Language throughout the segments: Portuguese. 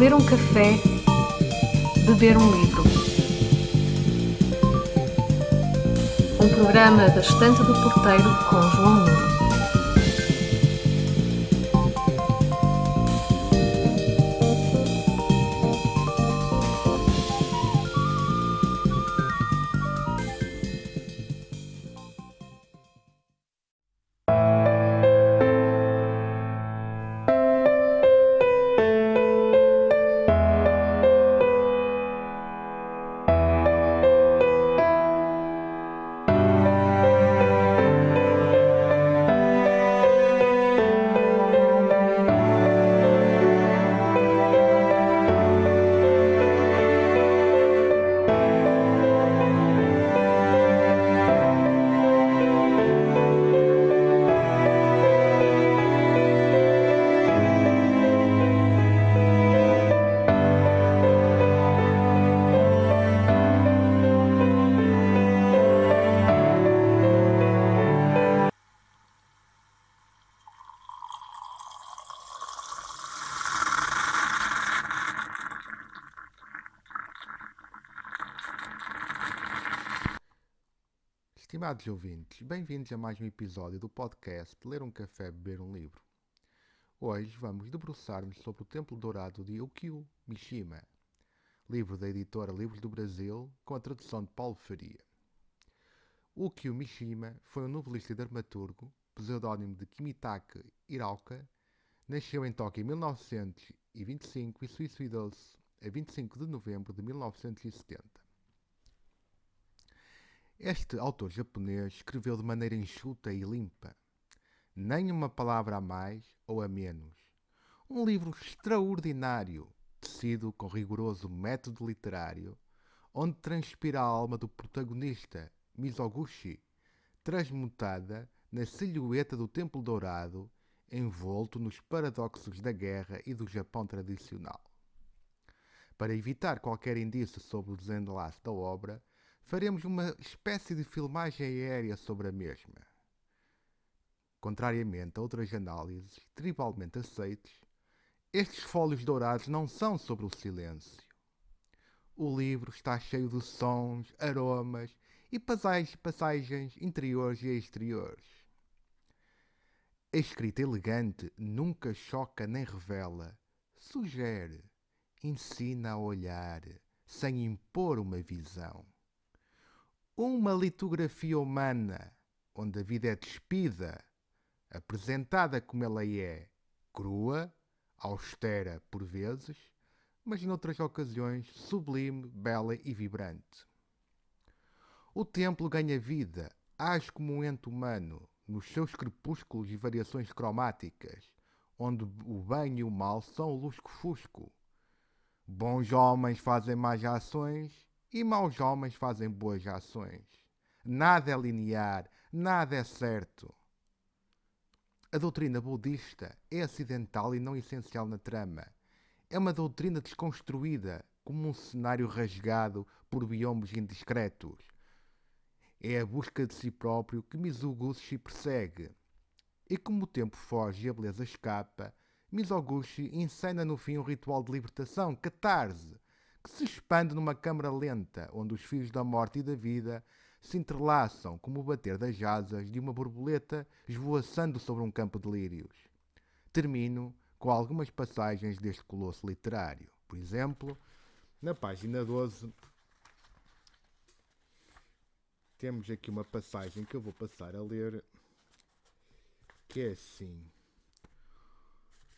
ler um café, beber um livro. Um programa da Estante do Porteiro com João Nuno. Estimados ouvintes, bem-vindos a mais um episódio do podcast Ler um Café, Beber um Livro. Hoje vamos debruçar-nos sobre o Templo Dourado de Ukyo Mishima, livro da editora Livros do Brasil, com a tradução de Paulo Faria. Ukyo Mishima foi um novelista e dramaturgo, pseudónimo de Kimitake Hiraoka, nasceu em Tóquio em 1925 e suicidou-se a 25 de novembro de 1970. Este autor japonês escreveu de maneira enxuta e limpa, nem uma palavra a mais ou a menos. Um livro extraordinário, tecido com rigoroso método literário, onde transpira a alma do protagonista, Mizoguchi, transmutada na silhueta do Templo Dourado, envolto nos paradoxos da guerra e do Japão tradicional. Para evitar qualquer indício sobre o desenlace da obra, faremos uma espécie de filmagem aérea sobre a mesma. Contrariamente a outras análises tribalmente aceites, estes fólios dourados não são sobre o silêncio. O livro está cheio de sons, aromas e passagens interiores e exteriores. A escrita elegante nunca choca nem revela, sugere, ensina a olhar, sem impor uma visão uma litografia humana, onde a vida é despida, apresentada como ela é, crua, austera por vezes, mas noutras ocasiões sublime, bela e vibrante. O templo ganha vida, age como um ente humano, nos seus crepúsculos e variações cromáticas, onde o bem e o mal são lusco-fusco. Bons homens fazem más ações e maus homens fazem boas ações. Nada é linear, nada é certo. A doutrina budista é acidental e não essencial na trama. É uma doutrina desconstruída, como um cenário rasgado por biomas indiscretos. É a busca de si próprio que Mizoguchi persegue. E como o tempo foge e a beleza escapa, Mizoguchi encena no fim um ritual de libertação, catarse, que se expande numa câmara lenta, onde os fios da morte e da vida se entrelaçam como o bater das asas de uma borboleta esvoaçando sobre um campo de lírios. Termino com algumas passagens deste colosso literário. Por exemplo, na página 12, temos aqui uma passagem que eu vou passar a ler, que é assim.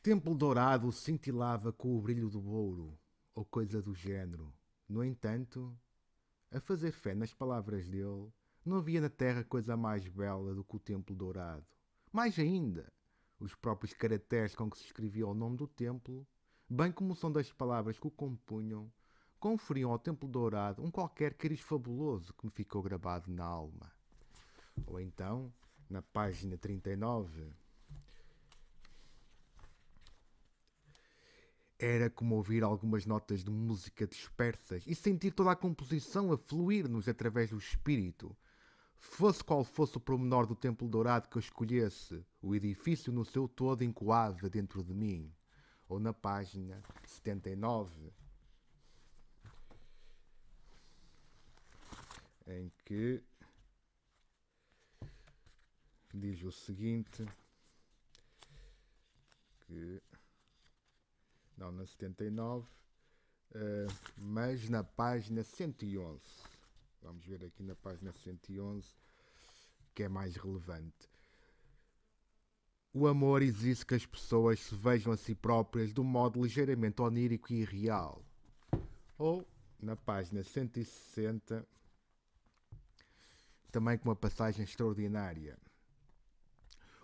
Templo dourado cintilava com o brilho do ouro ou coisa do género. No entanto, a fazer fé nas palavras dele, não havia na terra coisa mais bela do que o templo dourado. Mais ainda, os próprios caracteres com que se escrevia o nome do templo, bem como o som das palavras que o compunham, conferiam ao templo dourado um qualquer cariz fabuloso que me ficou gravado na alma. Ou então, na página 39, Era como ouvir algumas notas de música dispersas e sentir toda a composição a fluir-nos através do espírito. Fosse qual fosse o promenor do Templo Dourado que eu escolhesse, o edifício no seu todo encoava dentro de mim. ou na página 79, em que diz o seguinte que não na 79 uh, eh, mas na página 111 vamos ver aqui na página 111 que é mais relevante o amor exige que as pessoas se vejam a si próprias de um modo ligeiramente onírico e irreal. Ou, na página 160, também com uma passagem extraordinária.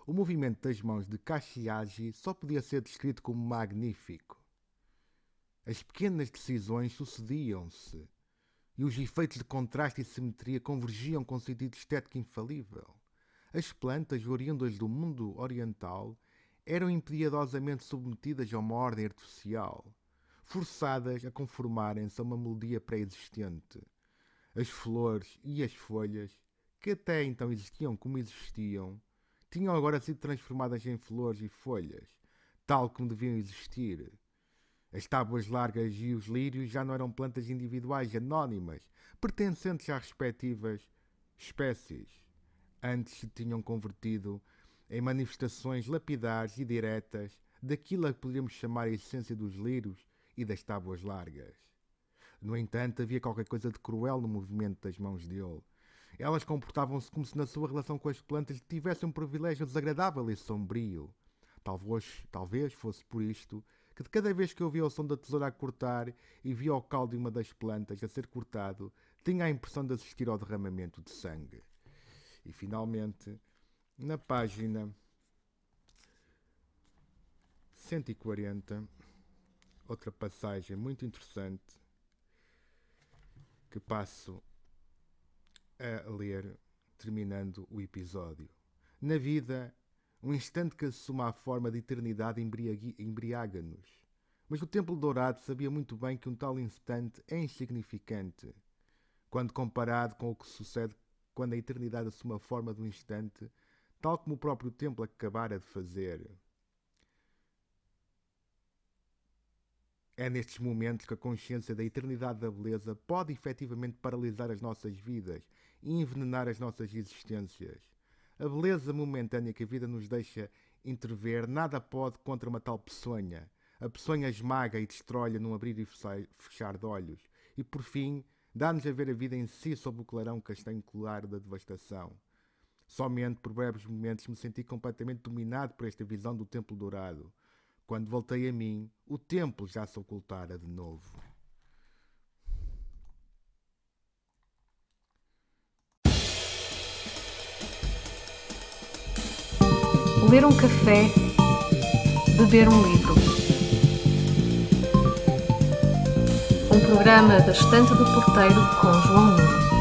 O movimento das mãos de Kashiagi só podia ser descrito como magnífico. As pequenas decisões sucediam-se e os efeitos de contraste e simetria convergiam com um sentido estético infalível. As plantas, oriundas do mundo oriental, eram impiedosamente submetidas a uma ordem artificial, forçadas a conformarem-se a uma melodia pré-existente. As flores e as folhas, que até então existiam como existiam, tinham agora sido transformadas em flores e folhas, tal como deviam existir. As tábuas largas e os lírios já não eram plantas individuais anónimas, pertencentes às respectivas espécies antes se tinham convertido em manifestações lapidares e diretas daquilo a que poderíamos chamar a essência dos lírios e das tábuas largas. No entanto, havia qualquer coisa de cruel no movimento das mãos dele. Elas comportavam-se como se na sua relação com as plantas tivessem um privilégio desagradável e sombrio. Talvez, talvez fosse por isto que de cada vez que eu via o som da tesoura a cortar e via o caldo de uma das plantas a ser cortado, tinha a impressão de assistir ao derramamento de sangue. E finalmente, na página 140, outra passagem muito interessante que passo a ler terminando o episódio. Na vida, um instante que assuma a forma de eternidade embriaga-nos. Mas o Templo Dourado sabia muito bem que um tal instante é insignificante, quando comparado com o que sucede quando a eternidade assume a forma do instante, tal como o próprio templo acabara de fazer. É nestes momentos que a consciência da eternidade da beleza pode efetivamente paralisar as nossas vidas e envenenar as nossas existências. A beleza momentânea que a vida nos deixa interver nada pode contra uma tal peçonha. A peçonha esmaga e destrói num abrir e fechar de olhos. E por fim, Dá-nos a ver a vida em si sob o clarão castanho claro da devastação. Somente por breves momentos me senti completamente dominado por esta visão do templo dourado. Quando voltei a mim, o templo já se ocultara de novo. Ler um café, beber um livro. programa da Estante do Porteiro com João Nuno.